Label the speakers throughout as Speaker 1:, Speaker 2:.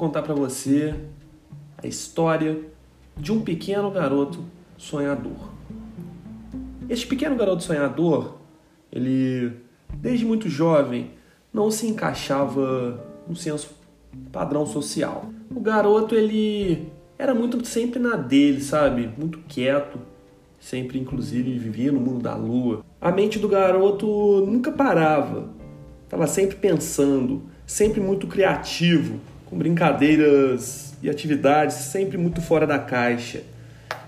Speaker 1: contar para você a história de um pequeno garoto sonhador. Este pequeno garoto sonhador, ele desde muito jovem não se encaixava no senso padrão social. O garoto ele era muito sempre na dele, sabe? Muito quieto, sempre inclusive vivia no mundo da lua. A mente do garoto nunca parava. Estava sempre pensando, sempre muito criativo, com brincadeiras e atividades sempre muito fora da caixa.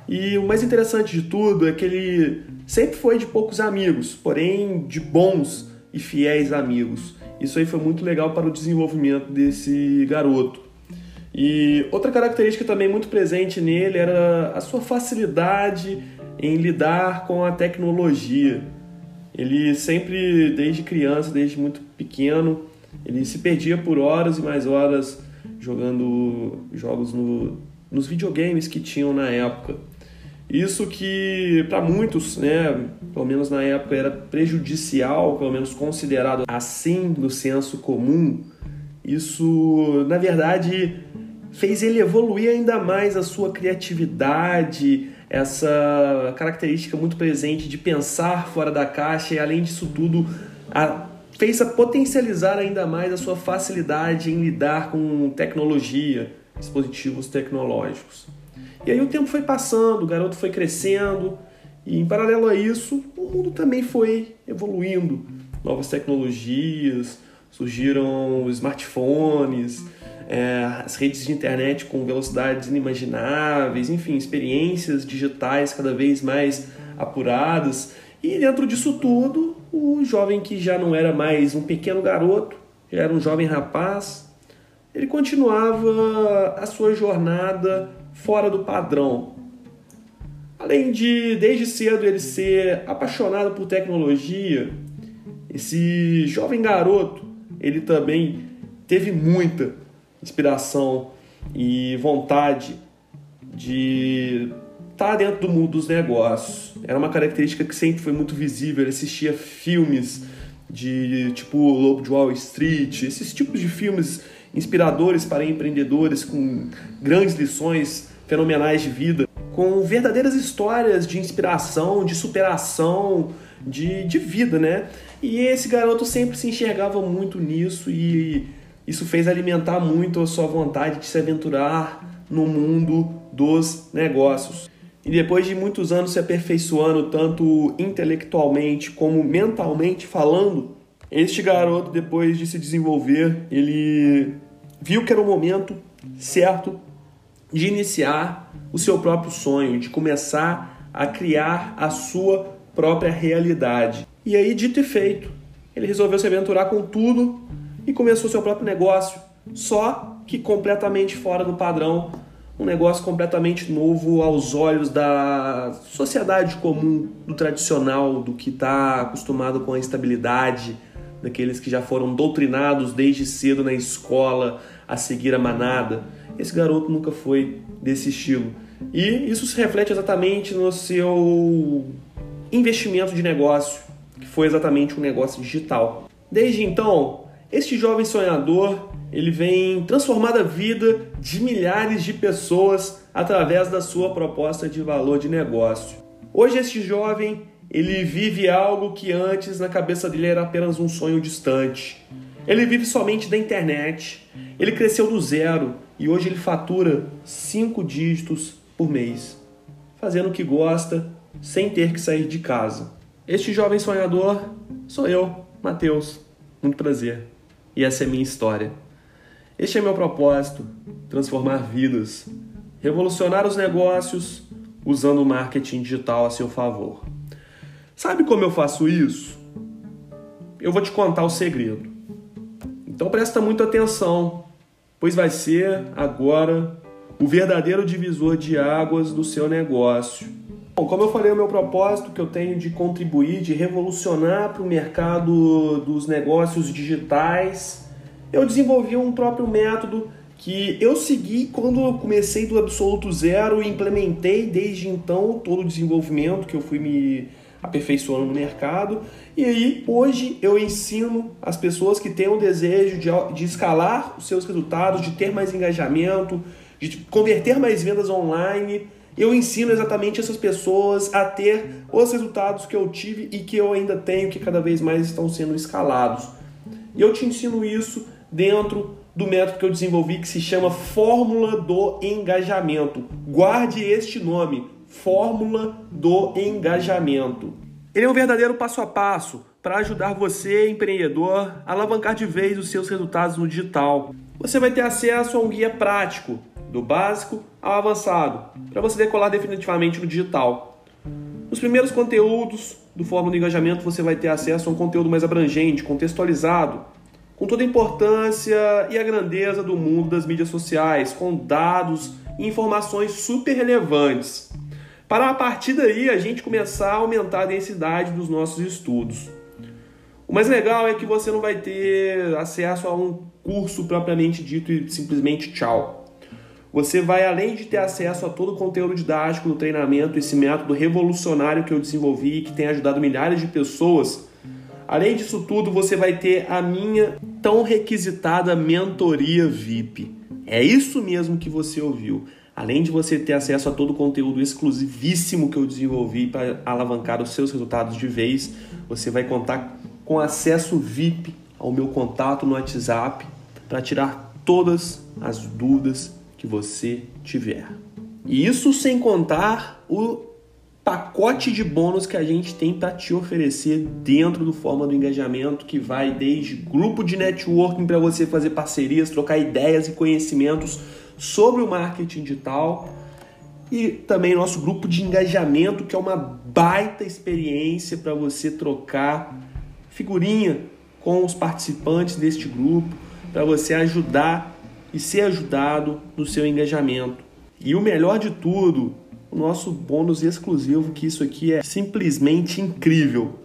Speaker 1: E o mais interessante de tudo é que ele sempre foi de poucos amigos, porém de bons e fiéis amigos. Isso aí foi muito legal para o desenvolvimento desse garoto. E outra característica também muito presente nele era a sua facilidade em lidar com a tecnologia. Ele sempre, desde criança, desde muito pequeno, ele se perdia por horas e mais horas jogando jogos no, nos videogames que tinham na época. Isso que para muitos, né, pelo menos na época era prejudicial, pelo menos considerado assim no senso comum. Isso, na verdade, fez ele evoluir ainda mais a sua criatividade, essa característica muito presente de pensar fora da caixa e além disso tudo, a, fez a potencializar ainda mais a sua facilidade em lidar com tecnologia, dispositivos tecnológicos. E aí o tempo foi passando, o garoto foi crescendo, e em paralelo a isso, o mundo também foi evoluindo. Novas tecnologias, surgiram smartphones, é, as redes de internet com velocidades inimagináveis, enfim, experiências digitais cada vez mais apuradas. E dentro disso tudo, o jovem que já não era mais um pequeno garoto, já era um jovem rapaz, ele continuava a sua jornada fora do padrão. Além de, desde cedo, ele ser apaixonado por tecnologia, esse jovem garoto, ele também teve muita inspiração e vontade de estar dentro do mundo dos negócios. Era uma característica que sempre foi muito visível. Ele assistia filmes de tipo Lobo de Wall Street, esses tipos de filmes inspiradores para empreendedores com grandes lições fenomenais de vida, com verdadeiras histórias de inspiração, de superação, de, de vida, né? E esse garoto sempre se enxergava muito nisso e isso fez alimentar muito a sua vontade de se aventurar no mundo dos negócios. E depois de muitos anos se aperfeiçoando, tanto intelectualmente como mentalmente falando, este garoto, depois de se desenvolver, ele viu que era o momento certo de iniciar o seu próprio sonho, de começar a criar a sua própria realidade. E aí, dito e feito, ele resolveu se aventurar com tudo e começou seu próprio negócio, só que completamente fora do padrão, um negócio completamente novo aos olhos da sociedade comum, do tradicional, do que está acostumado com a estabilidade, daqueles que já foram doutrinados desde cedo na escola a seguir a manada. Esse garoto nunca foi desse estilo. E isso se reflete exatamente no seu investimento de negócio, que foi exatamente um negócio digital. Desde então, este jovem sonhador, ele vem transformar a vida de milhares de pessoas através da sua proposta de valor de negócio. Hoje este jovem ele vive algo que antes na cabeça dele era apenas um sonho distante. Ele vive somente da internet. Ele cresceu do zero e hoje ele fatura cinco dígitos por mês, fazendo o que gosta, sem ter que sair de casa. Este jovem sonhador sou eu, Matheus. Muito prazer. E essa é a minha história. Este é meu propósito: transformar vidas, revolucionar os negócios usando o marketing digital a seu favor. Sabe como eu faço isso? Eu vou te contar o segredo. Então presta muita atenção, pois vai ser agora o verdadeiro divisor de águas do seu negócio. Bom, como eu falei, o meu propósito que eu tenho de contribuir, de revolucionar para o mercado dos negócios digitais, eu desenvolvi um próprio método que eu segui quando eu comecei do absoluto zero e implementei desde então todo o desenvolvimento que eu fui me aperfeiçoando no mercado. E aí, hoje eu ensino as pessoas que têm o desejo de, de escalar os seus resultados, de ter mais engajamento, de converter mais vendas online. Eu ensino exatamente essas pessoas a ter os resultados que eu tive e que eu ainda tenho, que cada vez mais estão sendo escalados. E eu te ensino isso dentro do método que eu desenvolvi que se chama Fórmula do Engajamento. Guarde este nome, Fórmula do Engajamento. Ele é um verdadeiro passo a passo para ajudar você, empreendedor, a alavancar de vez os seus resultados no digital. Você vai ter acesso a um guia prático, do básico ao avançado, para você decolar definitivamente no digital. Nos primeiros conteúdos do Fórmula do Engajamento, você vai ter acesso a um conteúdo mais abrangente, contextualizado, com toda a importância e a grandeza do mundo das mídias sociais, com dados e informações super relevantes, para a partir daí a gente começar a aumentar a densidade dos nossos estudos. O mais legal é que você não vai ter acesso a um curso propriamente dito e simplesmente tchau. Você vai, além de ter acesso a todo o conteúdo didático do treinamento, esse método revolucionário que eu desenvolvi, que tem ajudado milhares de pessoas Além disso tudo, você vai ter a minha tão requisitada mentoria VIP. É isso mesmo que você ouviu. Além de você ter acesso a todo o conteúdo exclusivíssimo que eu desenvolvi para alavancar os seus resultados de vez, você vai contar com acesso VIP ao meu contato no WhatsApp para tirar todas as dúvidas que você tiver. E isso sem contar o pacote de bônus que a gente tem para te oferecer dentro do Forma do Engajamento, que vai desde grupo de networking para você fazer parcerias, trocar ideias e conhecimentos sobre o marketing digital e também nosso grupo de engajamento, que é uma baita experiência para você trocar figurinha com os participantes deste grupo, para você ajudar e ser ajudado no seu engajamento. E o melhor de tudo, o nosso bônus exclusivo, que isso aqui é simplesmente incrível.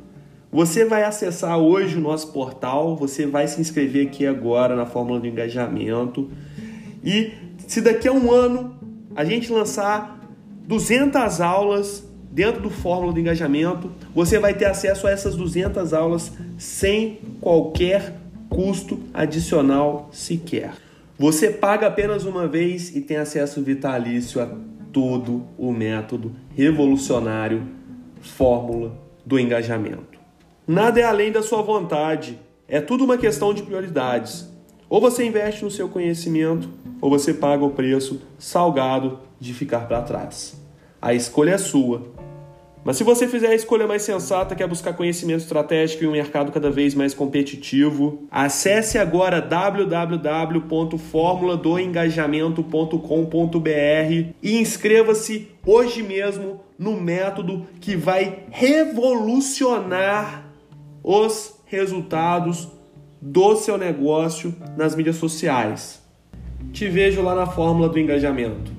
Speaker 1: Você vai acessar hoje o nosso portal, você vai se inscrever aqui agora na fórmula do engajamento. E se daqui a um ano a gente lançar 200 aulas dentro do fórmula do engajamento, você vai ter acesso a essas 200 aulas sem qualquer custo adicional sequer. Você paga apenas uma vez e tem acesso vitalício a todo o método revolucionário fórmula do engajamento. Nada é além da sua vontade, é tudo uma questão de prioridades. Ou você investe no seu conhecimento, ou você paga o preço salgado de ficar para trás. A escolha é sua. Mas se você fizer a escolha mais sensata, que é buscar conhecimento estratégico e um mercado cada vez mais competitivo, acesse agora www.formuladoengajamento.com.br e inscreva-se hoje mesmo no método que vai revolucionar os resultados do seu negócio nas mídias sociais. Te vejo lá na fórmula do engajamento.